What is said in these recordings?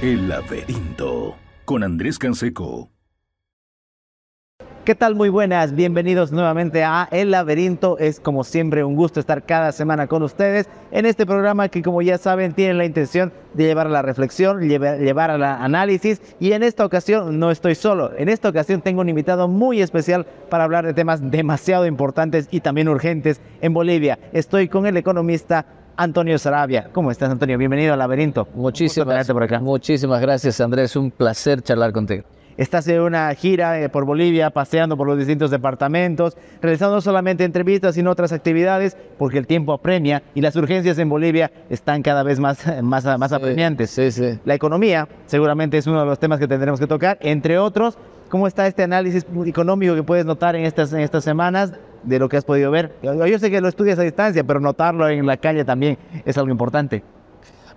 El laberinto con Andrés Canseco. ¿Qué tal? Muy buenas, bienvenidos nuevamente a El Laberinto. Es como siempre un gusto estar cada semana con ustedes en este programa que como ya saben tiene la intención de llevar a la reflexión, llevar, al análisis y en esta ocasión no estoy solo. En esta ocasión tengo un invitado muy especial para hablar de temas demasiado importantes y también urgentes en Bolivia. Estoy con el economista Antonio Sarabia. ¿Cómo estás, Antonio? Bienvenido al laberinto. Muchísimas, por acá. muchísimas gracias, Andrés. Un placer charlar contigo. Estás en una gira eh, por Bolivia, paseando por los distintos departamentos, realizando no solamente entrevistas, sino otras actividades, porque el tiempo apremia y las urgencias en Bolivia están cada vez más, más, más apremiantes. Sí, sí. La economía seguramente es uno de los temas que tendremos que tocar, entre otros, ¿cómo está este análisis económico que puedes notar en estas, en estas semanas de lo que has podido ver? Yo sé que lo estudias a distancia, pero notarlo en la calle también es algo importante.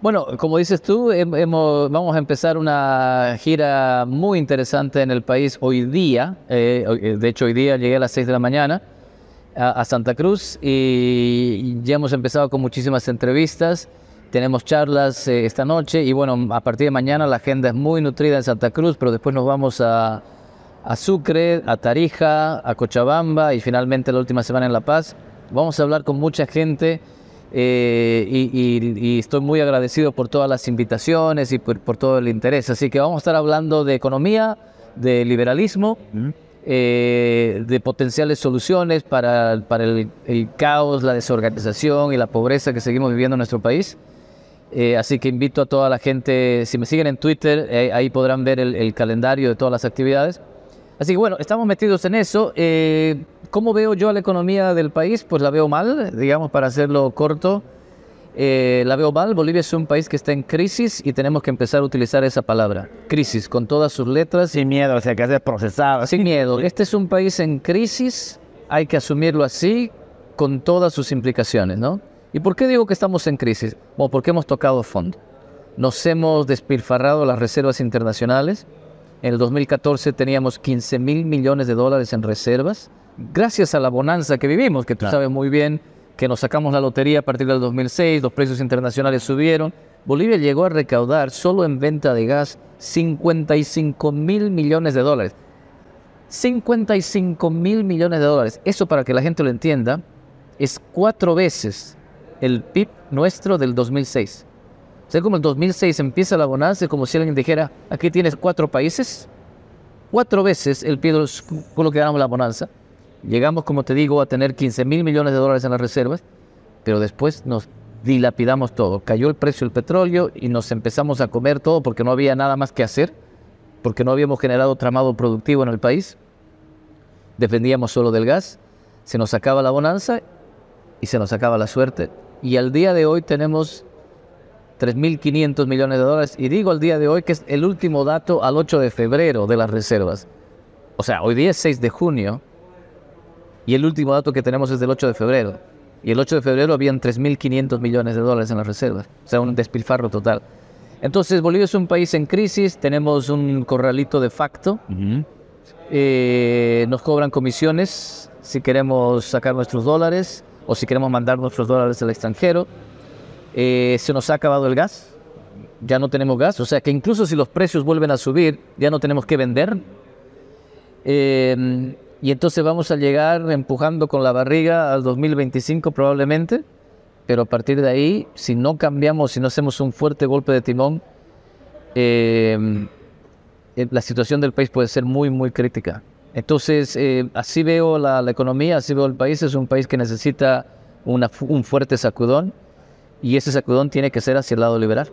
Bueno, como dices tú, vamos a empezar una gira muy interesante en el país hoy día. Eh, eh, de hecho, hoy día llegué a las 6 de la mañana a, Santa Cruz y ya hemos empezado con muchísimas entrevistas. Tenemos charlas eh, esta noche y bueno, a partir de mañana la agenda es muy nutrida en Santa Cruz, pero después nos vamos a, a Sucre, a Tarija, a Cochabamba y finalmente la última semana en La Paz. Vamos a hablar con mucha gente eh, y, estoy muy agradecido por todas las invitaciones y por, todo el interés. Así que vamos a estar hablando de economía, de liberalismo, eh, de potenciales soluciones para, el, caos, la desorganización y la pobreza que seguimos viviendo en nuestro país. Eh, así que invito a toda la gente, si me siguen en Twitter, ahí podrán ver el, calendario de todas las actividades. Así que bueno, estamos metidos en eso. ¿Cómo veo yo a la economía del país? Pues la veo mal, digamos, para hacerlo corto. Eh, la veo mal. Bolivia es un país que está en crisis y tenemos que empezar a utilizar esa palabra. Crisis, con todas sus letras. Sin miedo, o sea, que hacer procesado. Sin miedo. Este es un país en crisis, hay que asumirlo así, con todas sus implicaciones, ¿no? ¿Y por qué digo que estamos en crisis? Bueno, porque hemos tocado fondo. Nos hemos despilfarrado las reservas internacionales. En el 2014 teníamos 15 mil millones de dólares en reservas gracias a la bonanza que vivimos, que tú sabes muy bien que nos sacamos la lotería a partir del 2006, los precios internacionales subieron, Bolivia llegó a recaudar solo en venta de gas 55 mil millones de dólares. 55 mil millones de dólares. Eso para que la gente lo entienda, es cuatro veces el PIB nuestro del 2006. O sea, como el 2006 empieza la bonanza, como si alguien dijera, aquí tienes cuatro países, cuatro veces el PIB con lo que ganamos la bonanza. Llegamos, como te digo, a tener 15 mil millones de dólares en las reservas, pero después nos dilapidamos todo. Cayó el precio del petróleo y nos empezamos a comer todo porque no había nada más que hacer, porque no habíamos generado tramado productivo en el país. Dependíamos solo del gas, se nos acaba la bonanza y se nos acaba la suerte. Y al día de hoy tenemos 3.500 millones de dólares. Y digo al día de hoy que es el último dato al 8 de febrero de las reservas. O sea, hoy día es 6 de junio y el último dato que tenemos es del 8 de febrero. Y el 8 de febrero habían 3.500 millones de dólares en las reservas. O sea, un despilfarro total. Entonces, Bolivia es un país en crisis, tenemos un corralito de facto. Eh, nos cobran comisiones si queremos sacar nuestros dólares o si queremos mandar nuestros dólares al extranjero. Eh, se nos ha acabado el gas, ya no tenemos gas, o sea que incluso si los precios vuelven a subir, ya no tenemos que vender. Eh, y entonces vamos a llegar empujando con la barriga al 2025 probablemente, pero a partir de ahí, si no cambiamos, si no hacemos un fuerte golpe de timón, em, eh, la situación del país puede ser muy, muy crítica. Entonces, eh, así veo la, economía, así veo el país, es un país que necesita un fuerte sacudón y ese sacudón tiene que ser hacia el lado liberal.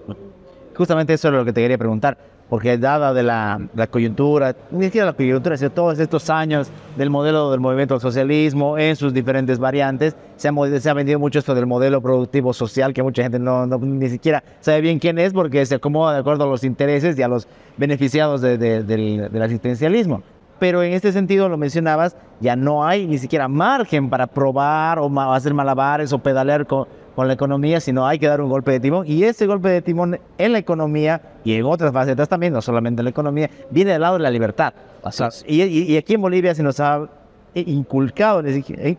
Justamente eso es lo que te quería preguntar porque dada de la, coyuntura, ni siquiera la coyuntura, sino todos estos años del modelo del movimiento socialismo en sus diferentes variantes, se ha, vendido mucho esto del modelo productivo social, que mucha gente no, ni siquiera sabe bien quién es, porque se acomoda de acuerdo a los intereses y a los beneficiados del, asistencialismo. Pero en este sentido, lo mencionabas, ya no hay ni siquiera margen para probar o hacer malabares o pedalear con, con la economía, sino hay que dar un golpe de timón. Y ese golpe de timón en la economía y en otras facetas también, no solamente en la economía, viene del lado de la libertad. y, aquí en Bolivia se nos ha inculcado,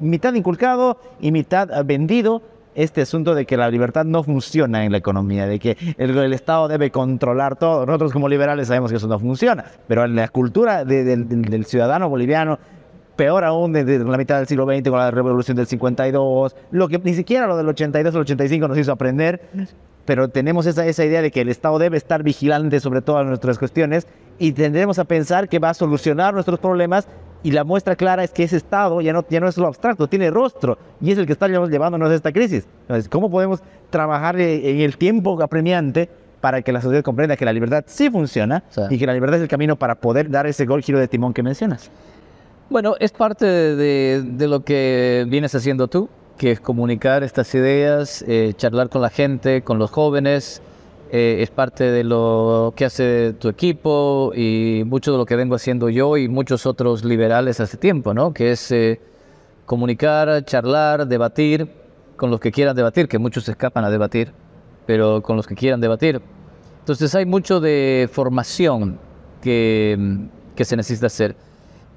mitad inculcado y mitad vendido este asunto de que la libertad no funciona en la economía, de que el, el Estado debe controlar todo. Nosotros como liberales sabemos que eso no funciona, pero en la cultura de- del- del- del ciudadano boliviano peor aún desde la mitad del siglo XX con la revolución del 52, lo que ni siquiera lo del 82 o el 85 nos hizo aprender, pero tenemos esa, esa idea de que el Estado debe estar vigilante sobre todas nuestras cuestiones y tendremos a pensar que va a solucionar nuestros problemas y la muestra clara es que ese Estado ya no, ya no es lo abstracto, tiene rostro y es el que está llevándonos a esta crisis. Entonces, ¿cómo podemos trabajar eh, en el tiempo apremiante para que la sociedad comprenda que la libertad sí funciona Sí. y que la libertad es el camino para poder dar ese gol giro de timón que mencionas? Bueno, es parte de, lo que vienes haciendo tú, que es comunicar estas ideas, eh, charlar con la gente, con los jóvenes. eh, es parte de lo que hace tu equipo y mucho de lo que vengo haciendo yo y muchos otros liberales hace tiempo, ¿no? Que es eh, comunicar, charlar, debatir con los que quieran debatir, que muchos se escapan a debatir, pero con los que quieran debatir. Entonces hay mucho de formación que se necesita hacer.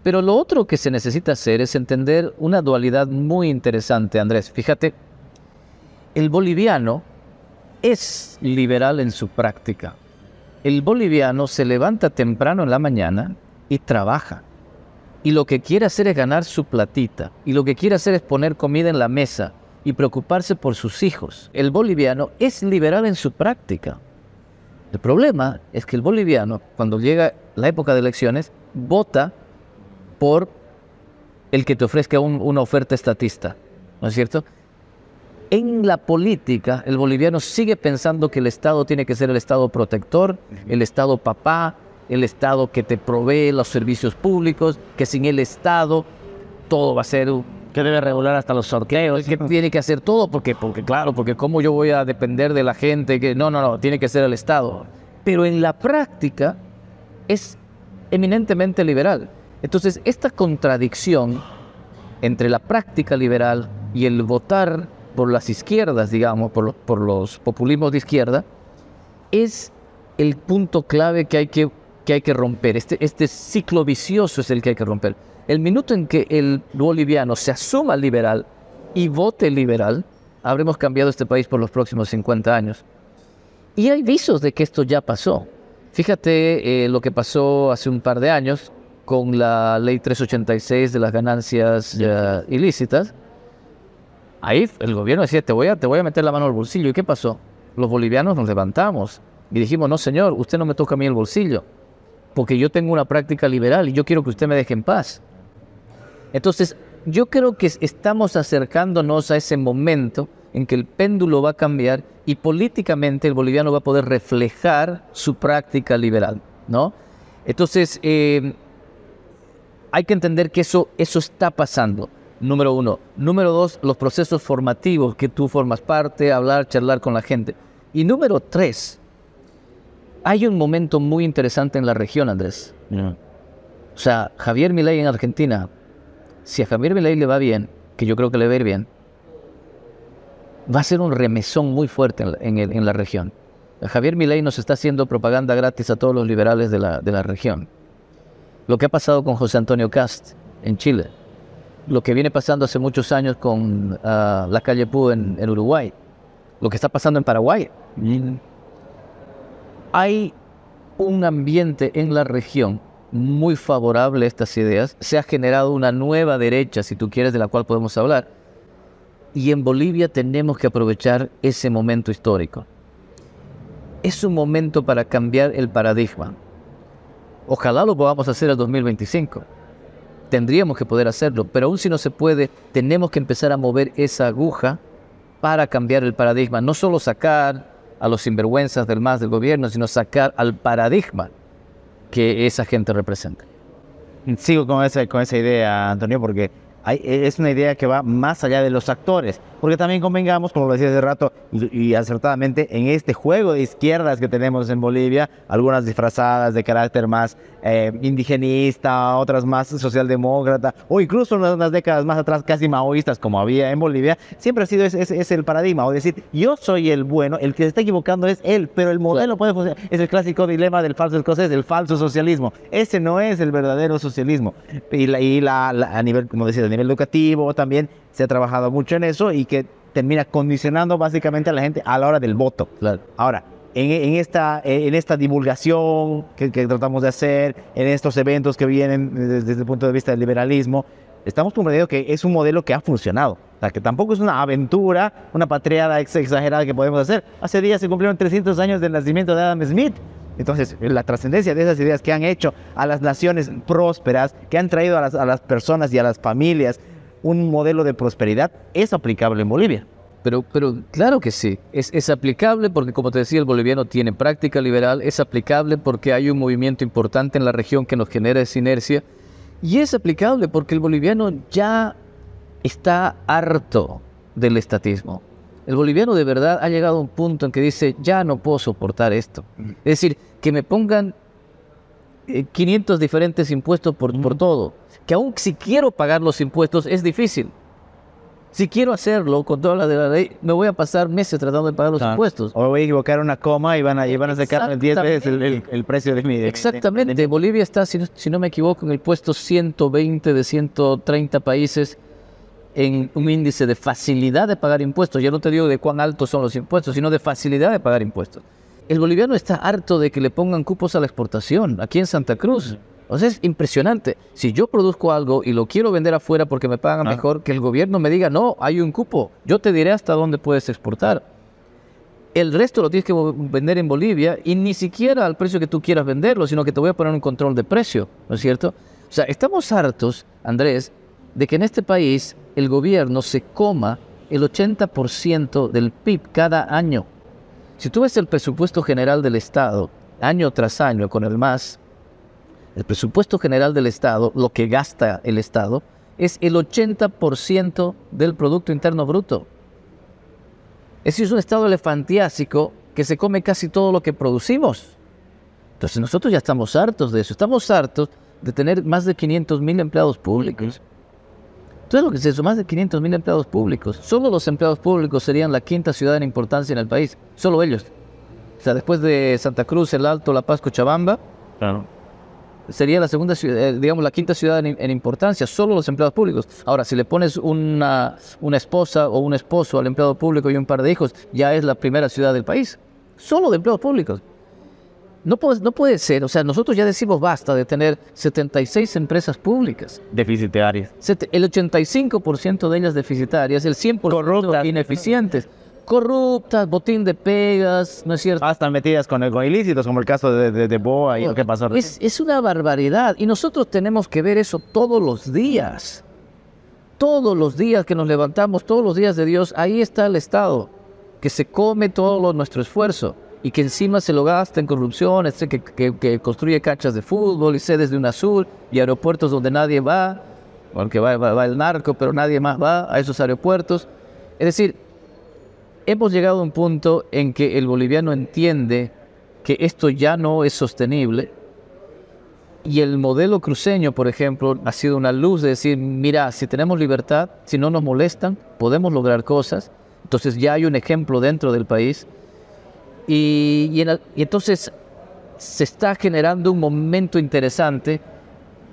Pero lo otro que se necesita hacer es entender una dualidad muy interesante, Andrés. Fíjate, el boliviano es liberal en su práctica. El boliviano se levanta temprano en la mañana y trabaja. Y lo que quiere hacer es ganar su platita. Y lo que quiere hacer es poner comida en la mesa y preocuparse por sus hijos. El boliviano es liberal en su práctica. El problema es que el boliviano, cuando llega la época de elecciones, vota por el que te ofrezca un- una oferta estatista, ¿no es cierto? En la política, el boliviano sigue pensando que el Estado tiene que ser el Estado protector, el Estado papá, el Estado que te provee los servicios públicos, que sin el Estado todo va a ser Que debe regular hasta los sorteos. que tiene que hacer todo porque porque claro porque cómo yo voy a depender de la gente que no no no tiene que ser el Estado pero en la práctica es eminentemente liberal entonces esta contradicción entre la práctica liberal y el votar por las izquierdas digamos por los, populismos de izquierda es el punto clave que hay que, que hay que romper. Este, este ciclo vicioso es el que hay que romper. El minuto en que el boliviano se asuma liberal y vote liberal, habremos cambiado este país por los próximos 50 años. Y hay visos de que esto ya pasó. Fíjate eh, lo que pasó hace un par de años con la ley 386 de las ganancias ilícitas. Ahí el gobierno decía, te voy, a, te voy a meter la mano al bolsillo. ¿Y qué pasó? Los bolivianos nos levantamos y dijimos, no señor, usted no me toca a mí el bolsillo, porque yo tengo una práctica liberal y yo quiero que usted me deje en paz. Entonces, yo creo que estamos acercándonos a ese momento en que el péndulo va a cambiar y políticamente el boliviano va a poder reflejar su práctica liberal, ¿no? Entonces, eh, hay que entender que eso, eso está pasando, número uno. Número dos, los procesos formativos que tú formas parte, hablar, charlar con la gente. Y número tres, hay un momento muy interesante en la región, Andrés. O sea, Javier Milei en Argentina, si a Javier Milei le va bien, que yo creo que le va a ir bien, va a ser un remesón muy fuerte en la, en el- en la región. Javier Milei nos está haciendo propaganda gratis a todos los liberales de la, de la región. Lo que ha pasado con José Antonio Cast en Chile, lo que viene pasando hace muchos años con ah, la calle Pú en, en Uruguay, lo que está pasando en Paraguay. Hay un ambiente en la región muy favorable a estas ideas. Se ha generado una nueva derecha, si tú quieres, de la cual podemos hablar. Y en Bolivia tenemos que aprovechar ese momento histórico. Es un momento para cambiar el paradigma. Ojalá lo podamos hacer el 2025. Tendríamos que poder hacerlo, pero aún si no se puede, tenemos que empezar a mover esa aguja para cambiar el paradigma. No solo sacar a los sinvergüenzas del más del gobierno, sino sacar al paradigma que esa gente representa. Sigo con con esa idea, Antonio, porque hay- es una idea que va más allá de los actores. Porque también convengamos, como lo decía hace rato, y, y acertadamente, en este juego de izquierdas que tenemos en Bolivia, algunas disfrazadas de carácter más eh, indigenista, otras más socialdemócrata, o incluso unas, unas décadas más atrás casi maoístas como había en Bolivia, siempre ha sido ese, ese- ese el paradigma, o decir, yo soy el bueno, el que se está equivocando es él, pero el modelo puede funcionar. Es el clásico dilema del falso escocés, el falso socialismo. Ese no es el verdadero socialismo. Y, la, y la- la- a nivel, como decía, nivel educativo también se ha trabajado mucho en eso y que termina condicionando básicamente a la gente a la hora del voto. Claro. Ahora, en, en esta, en esta divulgación que, que tratamos de hacer, en estos eventos que vienen desde, el punto de vista del liberalismo, estamos comprendiendo que es un modelo que ha funcionado. O sea, que tampoco es una aventura, una patriada ex- exagerada que podemos hacer. Hace días se cumplieron 300 años del nacimiento de Adam Smith. Entonces, la trascendencia de esas ideas que han hecho a las naciones prósperas, que han traído a las, personas y a las familias un modelo de prosperidad, es aplicable en Bolivia. Pero, pero claro que sí, es, es aplicable porque como te decía, el boliviano tiene práctica liberal, es aplicable porque hay un movimiento importante en la región que nos genera esa inercia y es aplicable porque el boliviano ya está harto del estatismo. El boliviano de verdad ha llegado a un punto en que dice, ya no puedo soportar esto. Es decir, que me pongan eh, 500 diferentes impuestos por, por todo, que aún si quiero pagar los impuestos es difícil. Si quiero hacerlo con toda la de la ley, me voy a pasar meses tratando de pagar los impuestos. O voy a equivocar una coma y van a, y van a sacar 10 veces el, el- el precio de mi... de mi- Exactamente. Bolivia está, si no, si no me equivoco, en el puesto 120 de 130 países en un índice de facilidad de pagar impuestos. Ya no te digo de cuán altos son los impuestos, sino de facilidad de pagar impuestos. El boliviano está harto de que le pongan cupos a la exportación aquí en Santa Cruz. O sea, es impresionante. Si yo produzco algo y lo quiero vender afuera porque me pagan Ah. mejor, que el gobierno me diga, no, hay un cupo. Yo te diré hasta dónde puedes exportar. El resto lo tienes que vender en Bolivia y ni siquiera al precio que tú quieras venderlo, sino que te voy a poner un control de precio, ¿no es cierto? O sea, estamos hartos, Andrés, de que en este país el gobierno se coma el 80% del PIB cada año. Si tú ves el presupuesto general del Estado, año tras año con el MAS, el presupuesto general del Estado, lo que gasta el Estado, es el 80% del Producto Interno Bruto. Es decir, es un estado elefantiásico que se come casi todo lo que producimos. Entonces nosotros ya estamos hartos de eso. Estamos hartos de tener más de 500 mil empleados públicos. Entonces lo que es eso, más de 500 mil empleados públicos. Solo los empleados públicos serían la quinta ciudad en importancia en el país. Solo ellos. O sea, después de Santa Cruz, El Alto, La Paz, Cochabamba, Claro. sería la segunda ciudad, eh, digamos, la quinta ciudad en, en importancia, solo los empleados públicos. Ahora, si le pones una, una esposa o un esposo al empleado público y un par de hijos, ya es la primera ciudad del país. Solo de empleados públicos. No puede, no puede ser, o sea, nosotros ya decimos basta de tener 76 empresas públicas. Deficitarias. El 85% de ellas deficitarias, el 100% Corruptas. ineficientes, corruptas, botín de pegas, ¿no es cierto? Están metidas con, con ilícitos, como el caso de, de, de Boa y lo que pasó. Es, es una barbaridad y nosotros tenemos que ver eso todos los días. Todos los días que nos levantamos, todos los días de Dios, ahí está el Estado, que se come todo lo- nuestro esfuerzo y que encima se lo gasta en corrupción, este, que, que- construye canchas de fútbol y sedes de UNASUR y aeropuertos donde nadie va, porque va, va- va el narco, pero nadie más va a esos aeropuertos. Es decir, hemos llegado a un punto en que el boliviano entiende que esto ya no es sostenible y el modelo cruceño, por ejemplo, ha sido una luz de decir, mira, si tenemos libertad, si no nos molestan, podemos lograr cosas. Entonces ya hay un ejemplo dentro del país. Y, entonces se está generando un momento interesante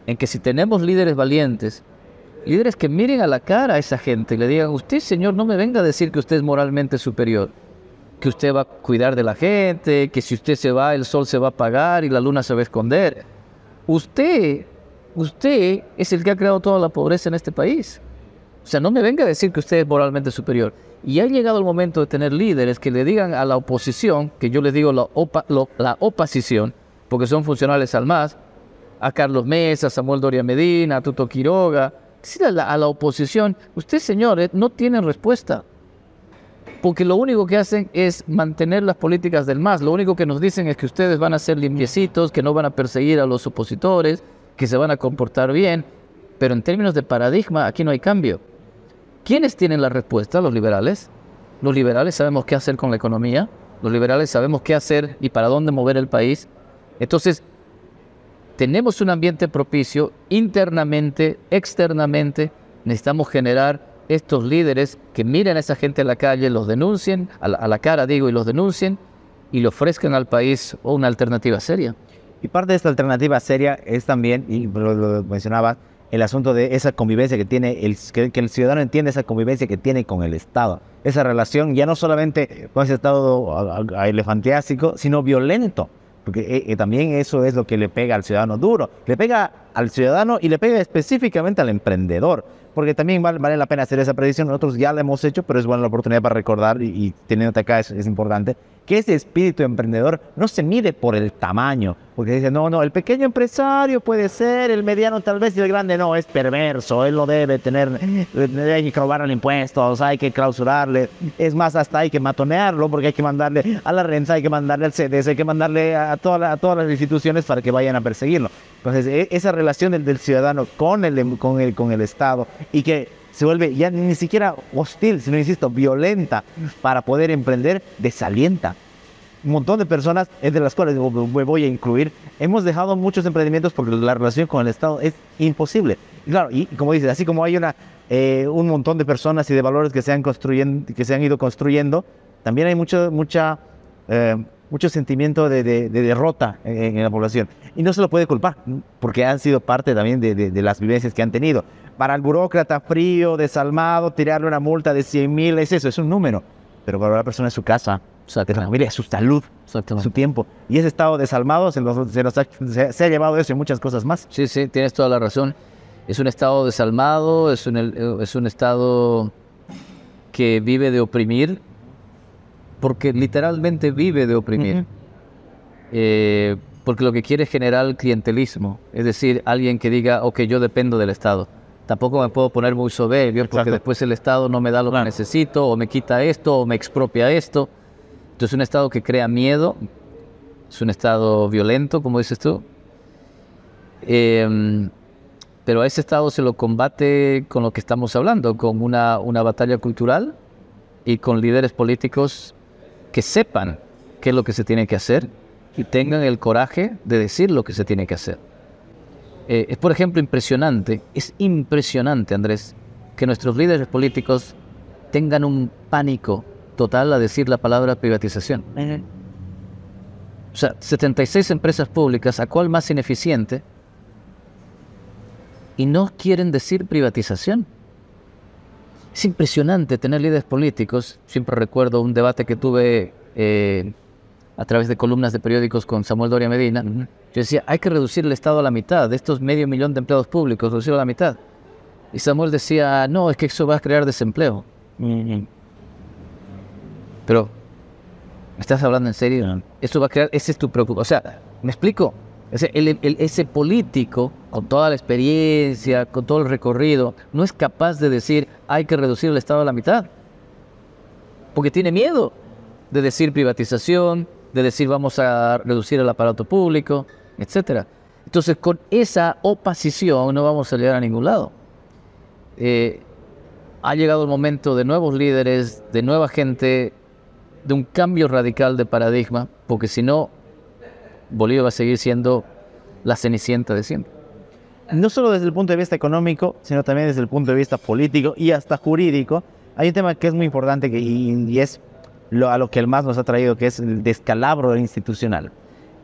en que si tenemos líderes valientes, líderes que miren a la cara a esa gente y le digan, usted señor, no me venga a decir que usted es moralmente superior, que usted va a cuidar de la gente, que si usted se va, el sol se va a apagar y la luna se va a esconder. Usted, usted es el que ha creado toda la pobreza en este país. O sea, no me venga a decir que usted es moralmente superior. Y ha llegado el momento de tener líderes que le digan a la oposición, que yo les digo la, opa- lo- la oposición, porque son funcionales al MAS, a Carlos Mesa, a Samuel Doria Medina, a Tuto Quiroga, la, a la oposición, ustedes señores no tienen respuesta. Porque lo único que hacen es mantener las políticas del MAS. Lo único que nos dicen es que ustedes van a ser limpiecitos, que no van a perseguir a los opositores, que se van a comportar bien. Pero en términos de paradigma, aquí no hay cambio. ¿Quiénes tienen la respuesta? Los liberales. Los liberales sabemos qué hacer con la economía. Los liberales sabemos qué hacer y para dónde mover el país. Entonces, tenemos un ambiente propicio internamente, externamente. Necesitamos generar estos líderes que miren a esa gente en la calle, los denuncien, a la, cara digo, y los denuncien y le ofrezcan al país una alternativa seria. Y parte de esta alternativa seria es también, y lo, lo mencionaba, el asunto de esa convivencia que tiene, el, que, el ciudadano entiende esa convivencia que tiene con el Estado. Esa relación ya no solamente con ese Estado elefantiásico, sino violento. Porque eh, eh, también eso es lo que le pega al ciudadano duro. Le pega al ciudadano y le pega específicamente al emprendedor. Porque también vale, la pena hacer esa predicción. Nosotros ya la hemos hecho, pero es buena la oportunidad para recordar y, y teniéndote acá es, importante que ese espíritu emprendedor no se mide por el tamaño, porque dice, no, no, el pequeño empresario puede ser, el mediano tal vez y el grande no, es perverso, él lo debe tener, hay que robarle impuestos, hay que clausurarle, es más, hasta hay que matonearlo, porque hay que mandarle a la renta, hay que mandarle al CDS, hay que mandarle a todas las instituciones para que vayan a perseguirlo. Entonces, e, esa relación del, ciudadano con el, con, el, con el Estado y que se vuelve ya ni siquiera hostil, sino, insisto, violenta para poder emprender, desalienta. Un montón de personas, entre las cuales me voy a incluir, hemos dejado muchos emprendimientos porque la relación con el Estado es imposible. Y claro, y como dices, así como hay una, eh, un montón de personas y de valores que se han, construyendo, que se han ido construyendo, también hay mucho, mucha, eh, mucho sentimiento de, derrota en, la población. Y no se lo puede culpar, porque han sido parte también de, de las vivencias que han tenido. Para el burócrata frío, desalmado, tirarle una multa de 100 mil, es eso, es un número. Pero para la persona es su casa, su familia, su salud, su tiempo. Y ese estado desalmado se, se, ha, llevado eso y muchas cosas más. Sí, sí, tienes toda la razón. Es un estado desalmado, es un, es un estado que vive de oprimir, porque literalmente vive de oprimir. Eh, porque lo que quiere es generar clientelismo, es decir, alguien que diga, ok, yo dependo del Estado tampoco me puedo poner muy soberbio porque después el Estado no me da lo que necesito o me quita esto o me expropia esto. Entonces es un Estado que crea miedo, es un Estado violento, como dices tú. Em, pero a ese Estado se lo combate con lo que estamos hablando, con una, una batalla cultural y con líderes políticos que sepan qué es lo que se tiene que hacer y tengan el coraje de decir lo que se tiene que hacer. Eh, es, por ejemplo, impresionante, es impresionante, Andrés, que nuestros líderes políticos tengan un pánico total a decir la palabra privatización. O sea, 76 empresas públicas, ¿a cuál más ineficiente? Y no quieren decir privatización. Es impresionante tener líderes políticos. Siempre recuerdo un debate que tuve eh, a través de columnas de periódicos con Samuel Doria Medina, yo decía, hay que reducir el Estado a la mitad, de estos medio millón de empleados públicos, reducirlo a la mitad. Y Samuel decía, no, es que eso va a crear desempleo. Pero, ¿me estás hablando en serio? Eso va a crear, ese es tu preocupación. O sea, ¿me explico? Ese, político, con toda la experiencia, con todo el recorrido, no es capaz de decir, hay que reducir el Estado a la mitad. Porque tiene miedo de decir privatización, de decir vamos a reducir el aparato público, etcétera. Entonces, con esa oposición no vamos a llegar a ningún lado. Eh, ha llegado el momento de nuevos líderes, de nueva gente, de un cambio radical de paradigma, porque si no, Bolivia va a seguir siendo la cenicienta de siempre. No solo desde el punto de vista económico, sino también desde el punto de vista político y hasta jurídico. Hay un tema que es muy importante que, y es lo, a lo que el más nos ha traído, que es el descalabro institucional.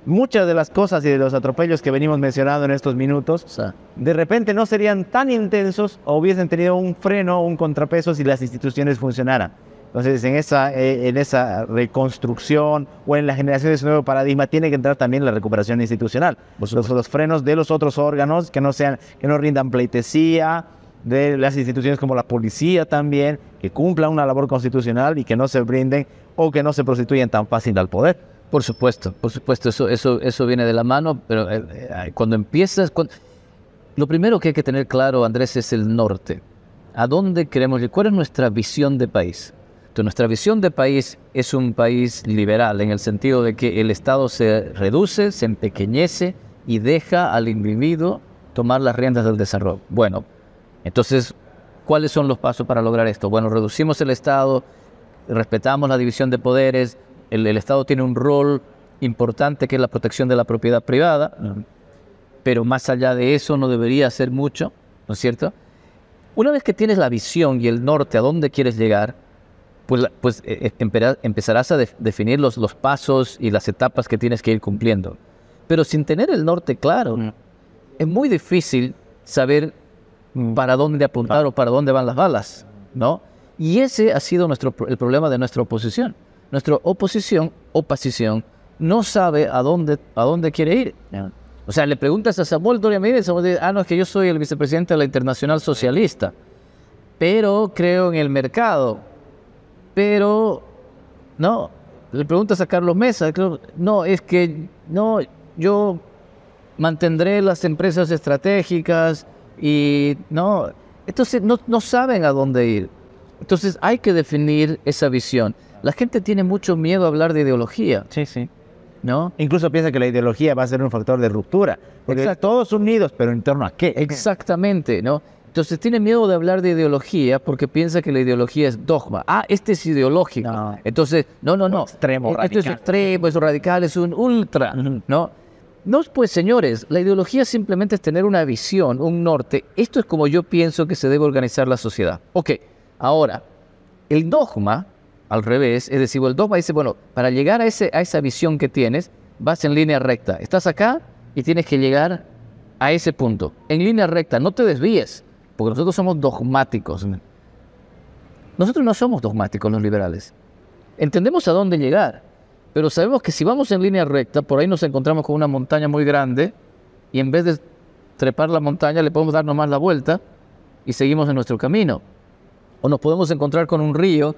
Muchas de las cosas y de los atropellos que venimos mencionando en estos minutos, de repente no serían tan intensos o hubiesen tenido un freno o un contrapeso si las instituciones funcionaran. Entonces, en esa, eh, en esa reconstrucción o en la generación de ese nuevo paradigma tiene que entrar también la recuperación institucional. Los, los, frenos de los otros órganos que no, sean, que no rindan pleitesía, de las instituciones como la policía también, que cumplan una labor constitucional y que no se brinden o que no se prostituyan tan fácil al poder. Por supuesto, por supuesto, eso, eso, eso viene de la mano, pero eh, eh, cuando empiezas, lo primero que hay que tener claro, Andrés, es el norte. ¿A dónde queremos ir? ¿Cuál es nuestra visión de país? Nuestra visión de país es un país liberal, en el sentido de que el Estado se reduce, se empequeñece y deja al individuo tomar las riendas del desarrollo. Bueno, entonces, ¿cuáles son los pasos para lograr esto? Bueno, reducimos el Estado, respetamos la división de poderes, el, Estado tiene un rol importante que es la protección de la propiedad privada, pero más allá de eso no debería hacer mucho, ¿no es cierto? Una vez que tienes la visión y el norte a dónde quieres llegar, pues, pues eh, eh, empezarás a definir los, los pasos y las etapas que tienes que ir cumpliendo. Pero sin tener el norte claro, es muy difícil saber para dónde apuntar o para dónde van las balas, ¿no? Y ese ha sido nuestro, el problema de nuestra oposición. Nuestra oposición, oposición, no sabe a dónde, a dónde quiere ir. O sea, le preguntas a Samuel Doria Medina, Samuel dice, ah, no, es que yo soy el vicepresidente de la Internacional Socialista, pero creo en el mercado, pero, no, le preguntas a Carlos Mesa, no, es que, no, yo mantendré las empresas estratégicas y, no, entonces no, no saben a dónde ir. Entonces hay que definir esa visión. La gente tiene mucho miedo a hablar de ideología. Sí, sí. ¿No? Incluso piensa que la ideología va a ser un factor de ruptura. Porque todos unidos, pero en torno a qué. Exactamente, ¿no? Entonces tiene miedo de hablar de ideología porque piensa que la ideología es dogma. Ah, este es ideológico. Entonces, no, no, no. Extremo, Esto radical. es extremo, es radical, es un ultra, ¿no? No, pues señores, la ideología simplemente es tener una visión, un norte. Esto es como yo pienso que se debe organizar la sociedad. Ok, ahora, el dogma al revés, es decir, el dogma dice, bueno, para llegar a, ese, a esa visión que tienes, vas en línea recta. Estás acá y tienes que llegar a ese punto. En línea recta, no te desvíes, porque nosotros somos dogmáticos. Nosotros no somos dogmáticos los liberales. Entendemos a dónde llegar, pero sabemos que si vamos en línea recta, por ahí nos encontramos con una montaña muy grande y en vez de trepar la montaña le podemos dar nomás la vuelta y seguimos en nuestro camino. O nos podemos encontrar con un río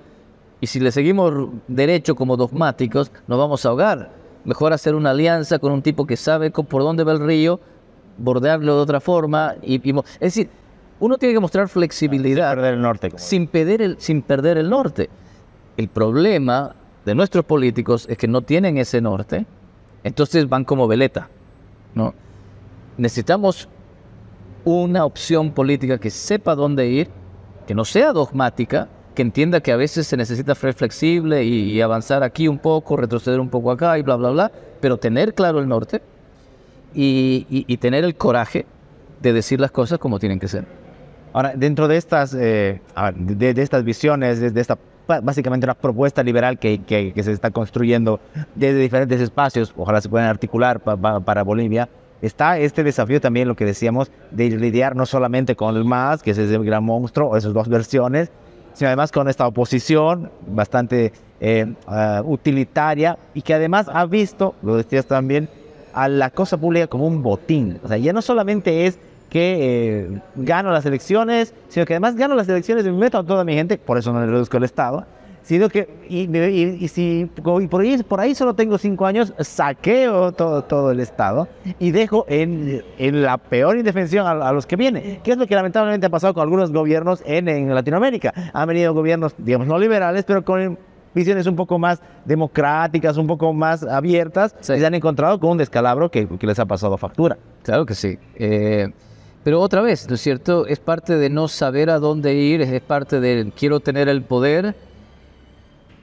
y si le seguimos derecho como dogmáticos, nos vamos a ahogar. Mejor hacer una alianza con un tipo que sabe por dónde va el río, bordearlo de otra forma. Y, es decir, uno tiene que mostrar flexibilidad. Sin perder el norte. Sin perder el, sin perder el norte. El problema de nuestros políticos es que no tienen ese norte, entonces van como veleta. ¿no? Necesitamos una opción política que sepa dónde ir, que no sea dogmática, que entienda que a veces se necesita ser flexible y, avanzar aquí un poco, retroceder un poco acá y bla, bla, bla, pero tener claro el norte y, tener el coraje de decir las cosas como tienen que ser. Ahora, dentro de estas, eh, de, estas visiones, de, esta básicamente una propuesta liberal que, se está construyendo desde diferentes espacios, ojalá se puedan articular para Bolivia, está este desafío también, lo que decíamos, de lidiar no solamente con el MAS, que es ese gran monstruo, esas dos versiones, sino además con esta oposición bastante eh, ah, utilitaria y que además ha visto, lo decías también, a la cosa pública como un botín. O sea, ya no solamente es que eh, gano las elecciones, sino que además gano las elecciones y me meto a toda mi gente, por eso no le reduzco el Estado, sino que, y, si por, ahí, por ahí solo tengo cinco años, saqueo todo, todo el Estado y dejo en, en la peor indefensión a, los que vienen, que es lo que lamentablemente ha pasado con algunos gobiernos en, en Latinoamérica. Han venido gobiernos, digamos, no liberales, pero con visiones un poco más democráticas, un poco más abiertas, y se han encontrado con un descalabro que, que les ha pasado factura. Claro que sí. Eh, pero otra vez, ¿no es cierto? Es parte de no saber a dónde ir, es parte de quiero tener el poder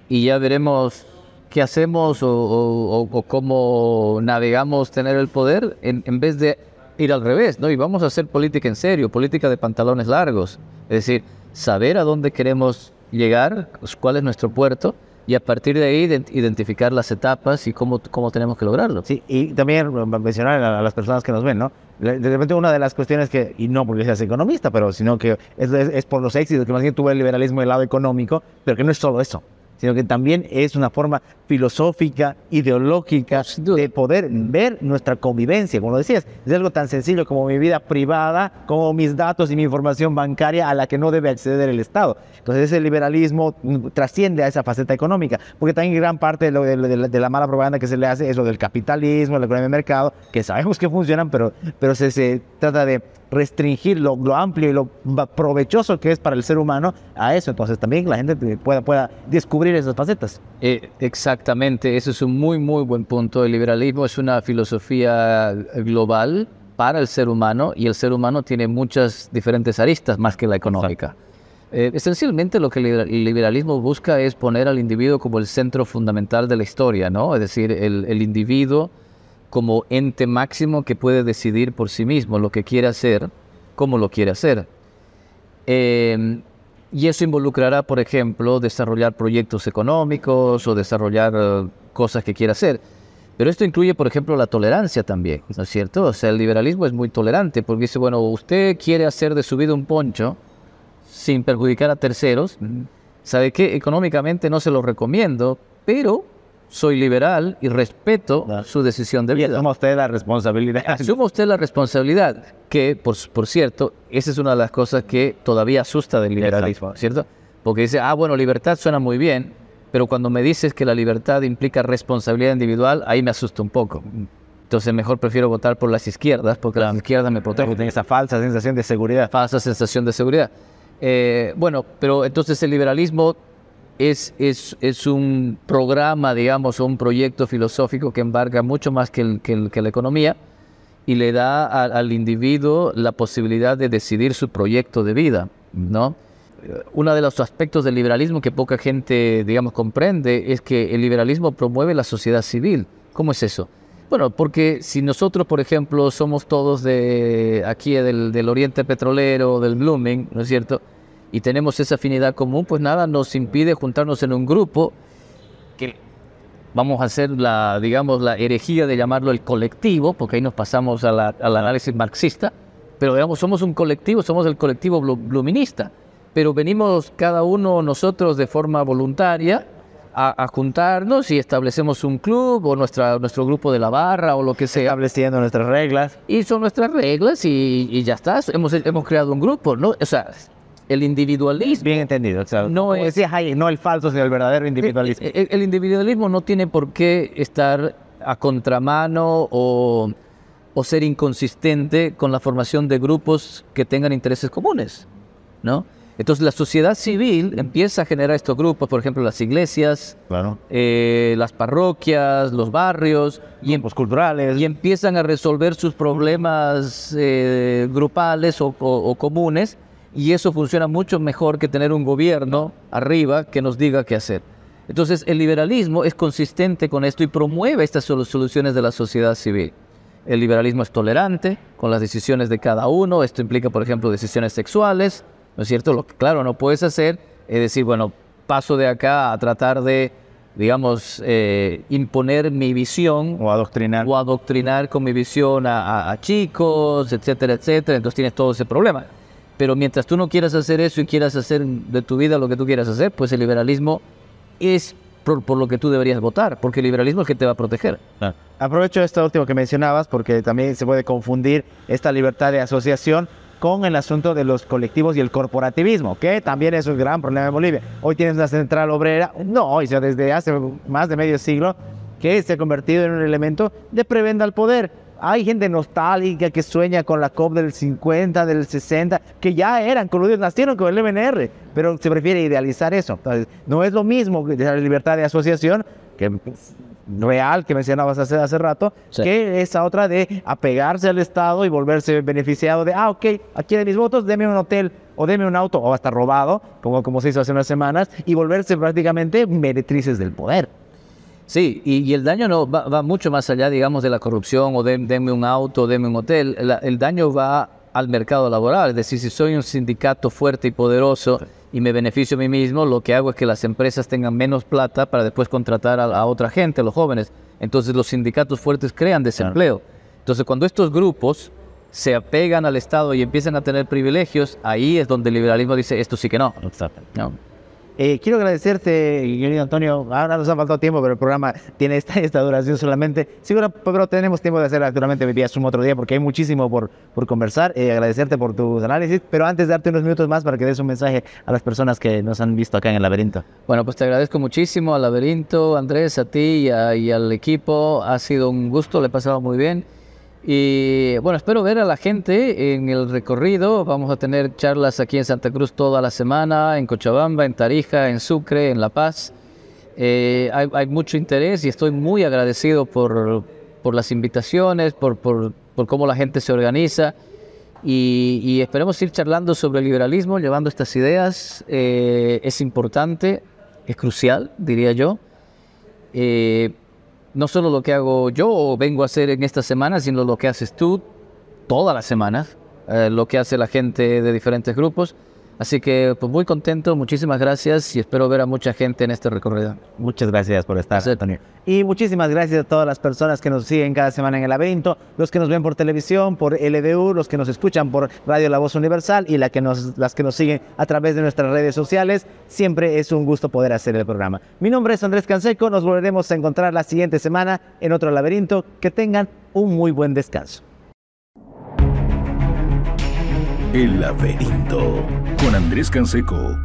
y ya veremos qué hacemos o, cómo navegamos tener el poder en, vez de ir al revés, ¿no? Y vamos a hacer política en serio, política de pantalones largos. Es decir, saber a dónde queremos llegar, cuál es nuestro puerto, y a partir de ahí identificar las etapas y cómo, cómo tenemos que lograrlo. Sí, y también mencionar a las personas que nos ven, ¿no? De repente una de las cuestiones que, y no porque seas economista, pero sino que es, es por los éxitos que más bien tuvo el liberalismo del lado económico, pero que no es solo eso sino que también es una forma filosófica, ideológica de poder ver nuestra convivencia. Como lo decías, es algo tan sencillo como mi vida privada, como mis datos y mi información bancaria a la que no debe acceder el Estado. Entonces ese liberalismo trasciende a esa faceta económica, porque también gran parte de, la, mala propaganda que se le hace es lo del capitalismo, la economía de mercado, que sabemos que funcionan, pero, pero se, se trata de restringir lo, amplio y lo provechoso que es para el ser humano a eso. Entonces también la gente pueda, pueda descubrir esas facetas. Eh, exactamente, eso es un muy, muy buen punto. El liberalismo es una filosofía global para el ser humano y el ser humano tiene muchas diferentes aristas más que la económica. Eh, esencialmente lo que el liberalismo busca es poner al individuo como el centro fundamental de la historia, ¿no? Es decir, el, el individuo como ente máximo que puede decidir por sí mismo lo que quiere hacer, cómo lo quiere hacer. Em, y eso involucrará, por ejemplo, desarrollar proyectos económicos o desarrollar eh, cosas que quiera hacer. Pero esto incluye, por ejemplo, la tolerancia también, ¿no es cierto? O sea, el liberalismo es muy tolerante porque dice, bueno, usted quiere hacer de su vida un poncho sin perjudicar a terceros, ¿sabe qué? Económicamente no se lo recomiendo, pero soy liberal y respeto su decisión de Y vida. asuma usted la responsabilidad. Asuma usted la responsabilidad, que por, por cierto, esa es una de las cosas que todavía asusta del liberalismo, ¿cierto? Porque dice, ah, bueno, libertad suena muy bien, pero cuando me dices que la libertad implica responsabilidad individual, ahí me asusta un poco. Entonces mejor prefiero votar por las izquierdas, porque las izquierdas me protegen. Tiene esa falsa sensación de seguridad. Falsa sensación de seguridad. Eh, bueno, pero entonces el liberalismo es, es, es un programa, digamos, un proyecto filosófico que embarga mucho más que, el- que la economía y le da al individuo la posibilidad de decidir su proyecto de vida, ¿no? Uno de los aspectos del liberalismo que poca gente, digamos, comprende es que el liberalismo promueve la sociedad civil. ¿Cómo es eso? Bueno, porque si nosotros, por ejemplo, somos todos de aquí del, del Oriente Petrolero, del Blooming, ¿no es cierto? Y tenemos esa afinidad común, pues nada nos impide juntarnos en un grupo que vamos a hacer la, digamos, la herejía de llamarlo el colectivo, porque ahí nos pasamos a la- al análisis marxista, pero digamos, somos un colectivo, somos el colectivo blu- bluminista, pero venimos cada uno nosotros de forma voluntaria a, a juntarnos y establecemos un club o nuestra, nuestro grupo de la barra o lo que sea. Estableciendo nuestras reglas. Y son nuestras reglas y, y ya está, hemos, hemos creado un grupo, ¿no? O sea, el individualismo... Bien entendido. o sea, No como es- decía Hayek, no el falso, sino el verdadero individualismo. El, el- el individualismo no tiene por qué estar a contramano o, o ser inconsistente con la formación de grupos que tengan intereses comunes, ¿no? Entonces la sociedad civil empieza a generar estos grupos, por ejemplo las iglesias, Claro. eh, las parroquias, los barrios, y, em- Grupos culturales. y empiezan a resolver sus problemas eh, grupales o, o- o comunes y eso funciona mucho mejor que tener un gobierno arriba que nos diga qué hacer. Entonces el liberalismo es consistente con esto y promueve estas solu- soluciones de la sociedad civil. El liberalismo es tolerante con las decisiones de cada uno, esto implica por ejemplo decisiones sexuales, ¿no es cierto? Lo que claro no puedes hacer es decir, bueno, paso de acá a tratar de, digamos, eh, imponer mi visión o adoctrinar. o adoctrinar con mi visión a, a- a chicos, etcétera, etcétera. Entonces tienes todo ese problema. Pero mientras tú no quieras hacer eso y quieras hacer de tu vida lo que tú quieras hacer, pues el liberalismo es por, por lo que tú deberías votar, porque el liberalismo es el que te va a proteger. Aprovecho esto último que mencionabas porque también se puede confundir esta libertad de asociación con el asunto de los colectivos y el corporativismo, que también es un gran problema en Bolivia. Hoy tienes una central obrera, no hoy, sino desde hace más de medio siglo, que se ha convertido en un elemento de prebenda al poder. Hay gente nostálgica que sueña con la COP del 50, del 60, que ya eran coludidos, nacieron con el MNR, pero se prefiere idealizar eso. Entonces, no es lo mismo la libertad de asociación, que real que mencionabas hace, hace rato, Sí. que esa otra de apegarse al Estado y volverse beneficiado de, ah, ok, aquí de mis votos, deme un hotel o deme un auto, o hasta robado, como, como se hizo hace unas semanas, y volverse prácticamente meretrices del poder. Sí, y, y el daño no va, va mucho más allá, digamos, de la corrupción o de, denme un auto, denme un hotel. La- el daño va al mercado laboral. Es decir, si soy un sindicato fuerte y poderoso y me beneficio a mí mismo, lo que hago es que las empresas tengan menos plata para después contratar a, a otra gente, a los jóvenes. Entonces los sindicatos fuertes crean desempleo. Entonces cuando estos grupos se apegan al Estado y empiezan a tener privilegios, ahí es donde el liberalismo dice, esto sí que no. No. Eh, quiero agradecerte, querido Antonio. Ahora nos ha faltado tiempo, pero el programa tiene esta, duración solamente. Seguro, pero tenemos tiempo de hacer actualmente vía Zoom otro día porque hay muchísimo por, por conversar. Eh, agradecerte por tus análisis, pero antes darte unos minutos más para que des un mensaje a las personas que nos han visto acá en el laberinto. Bueno, pues te agradezco muchísimo al laberinto, Andrés, a ti y, y al equipo. Ha sido un gusto, le he pasado muy bien. Y bueno, espero ver a la gente en el recorrido. Vamos a tener charlas aquí en Santa Cruz toda la semana, en Cochabamba, en Tarija, en Sucre, en La Paz. Eh, hay, hay mucho interés y estoy muy agradecido por, por las invitaciones, por, por, por cómo la gente se organiza. Y, y esperemos ir charlando sobre liberalismo, llevando estas ideas. Eh, es importante, es crucial, diría yo. Eh, no solo lo que hago yo o vengo a hacer en esta semana, sino lo que haces tú todas las semanas, eh, lo que hace la gente de diferentes grupos. Así que pues muy contento, muchísimas gracias y espero ver a mucha gente en este recorrido. Muchas gracias por estar, Antonio. Y muchísimas gracias a todas las personas que nos siguen cada semana en el laberinto, los que nos ven por televisión, por LDU, los que nos escuchan por Radio La Voz Universal y la que nos, las que nos siguen a través de nuestras redes sociales. Siempre es un gusto poder hacer el programa. Mi nombre es Andrés Canseco, nos volveremos a encontrar la siguiente semana en otro laberinto. Que tengan un muy buen descanso. El laberinto con Andrés Canseco